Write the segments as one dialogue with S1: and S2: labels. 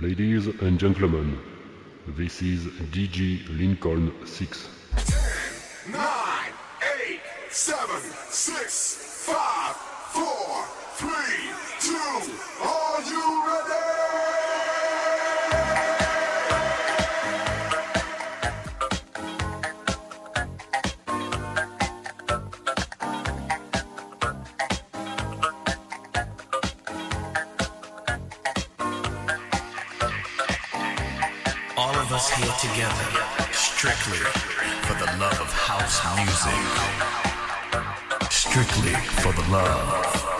S1: Ladies and gentlemen, this is DJ Lincoln 6.
S2: nine, eight, seven, six, five, four, three, two. Are you ready?
S3: Us here together, strictly for the love of house music. Strictly for the love.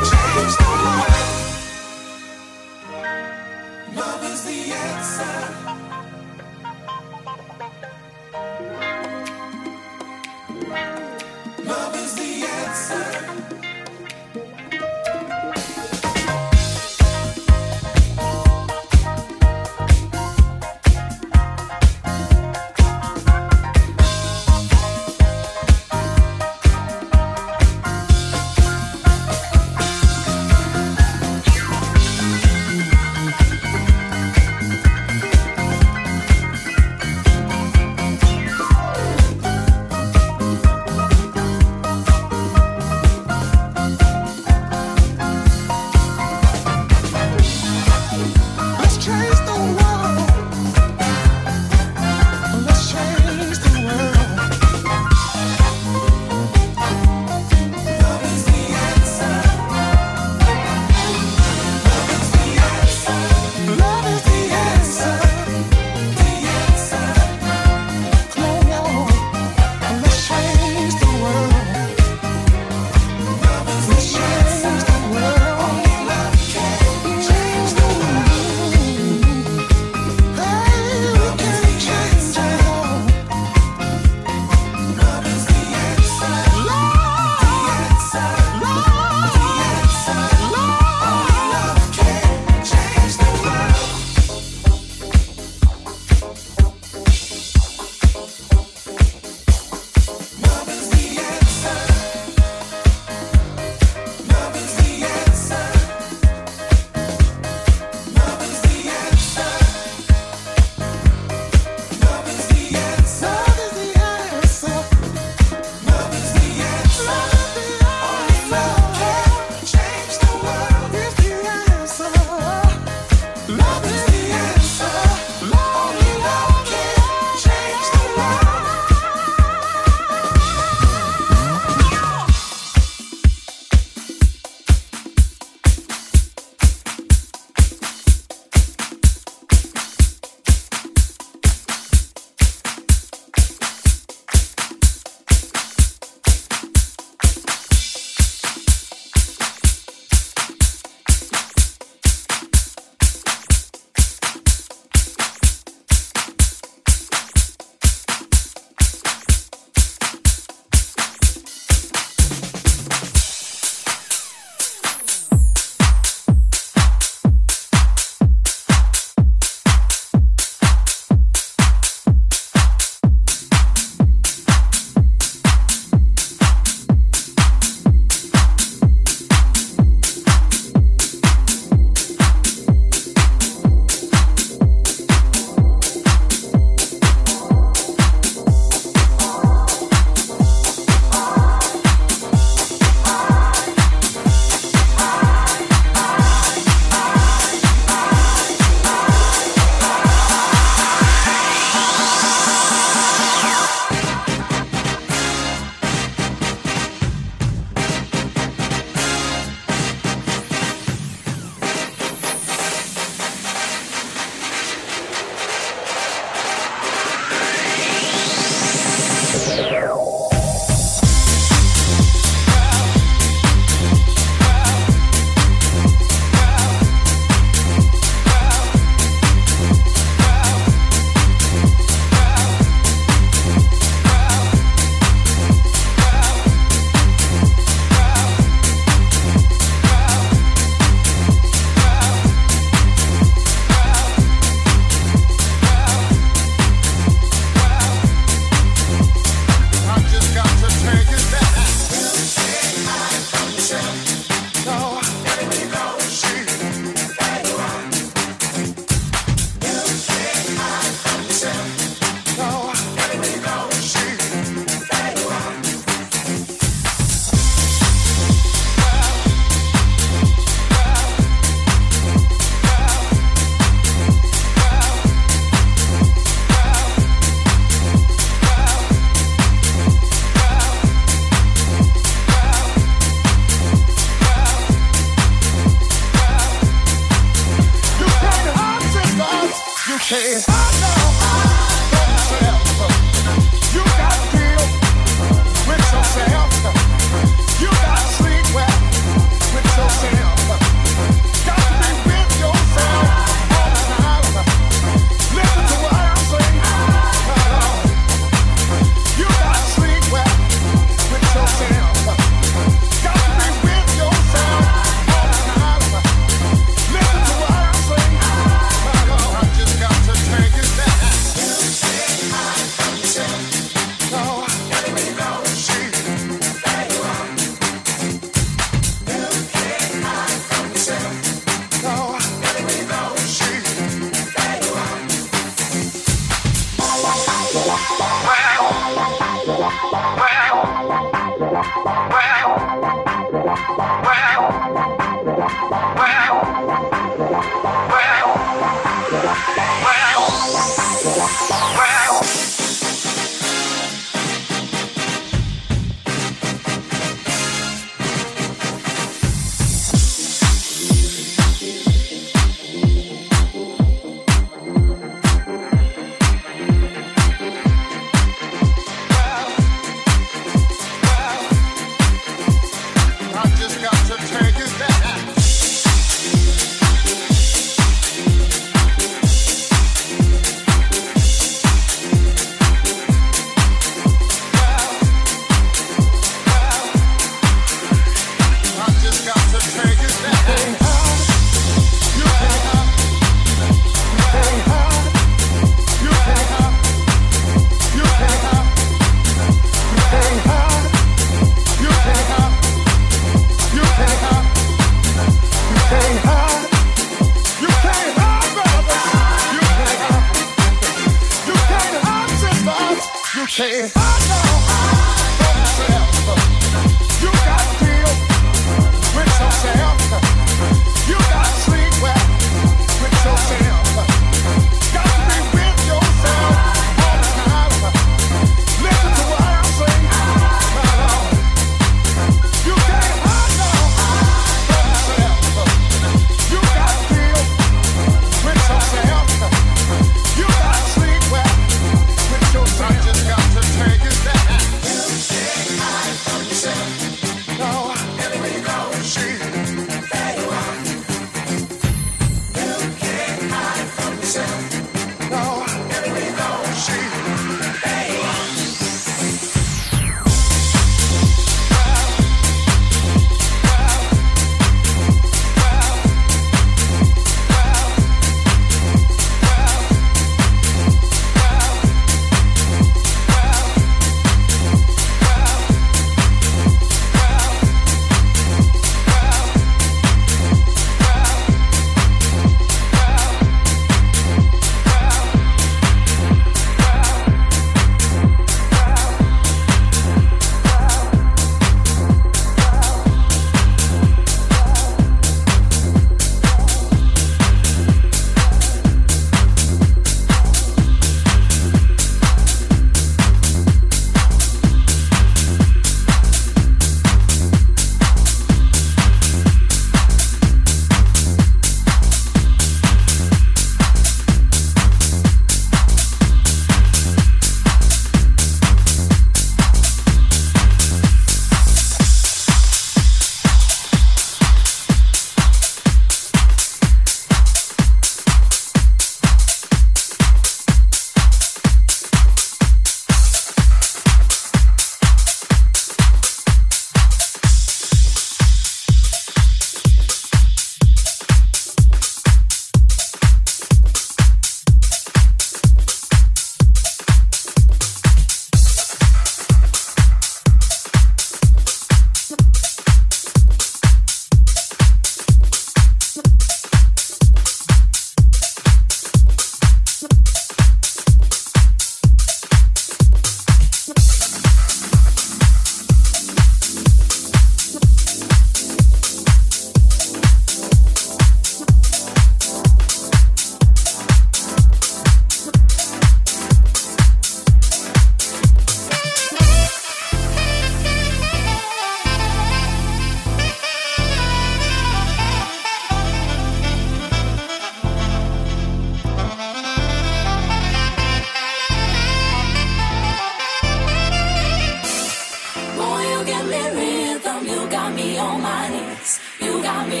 S4: me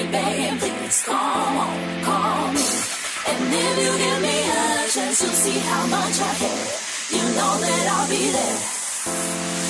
S4: call me. And
S5: if you give me a
S6: chance,
S7: you'll see how much I care. You know that I'll be there.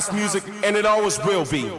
S4: House music, and it always will be.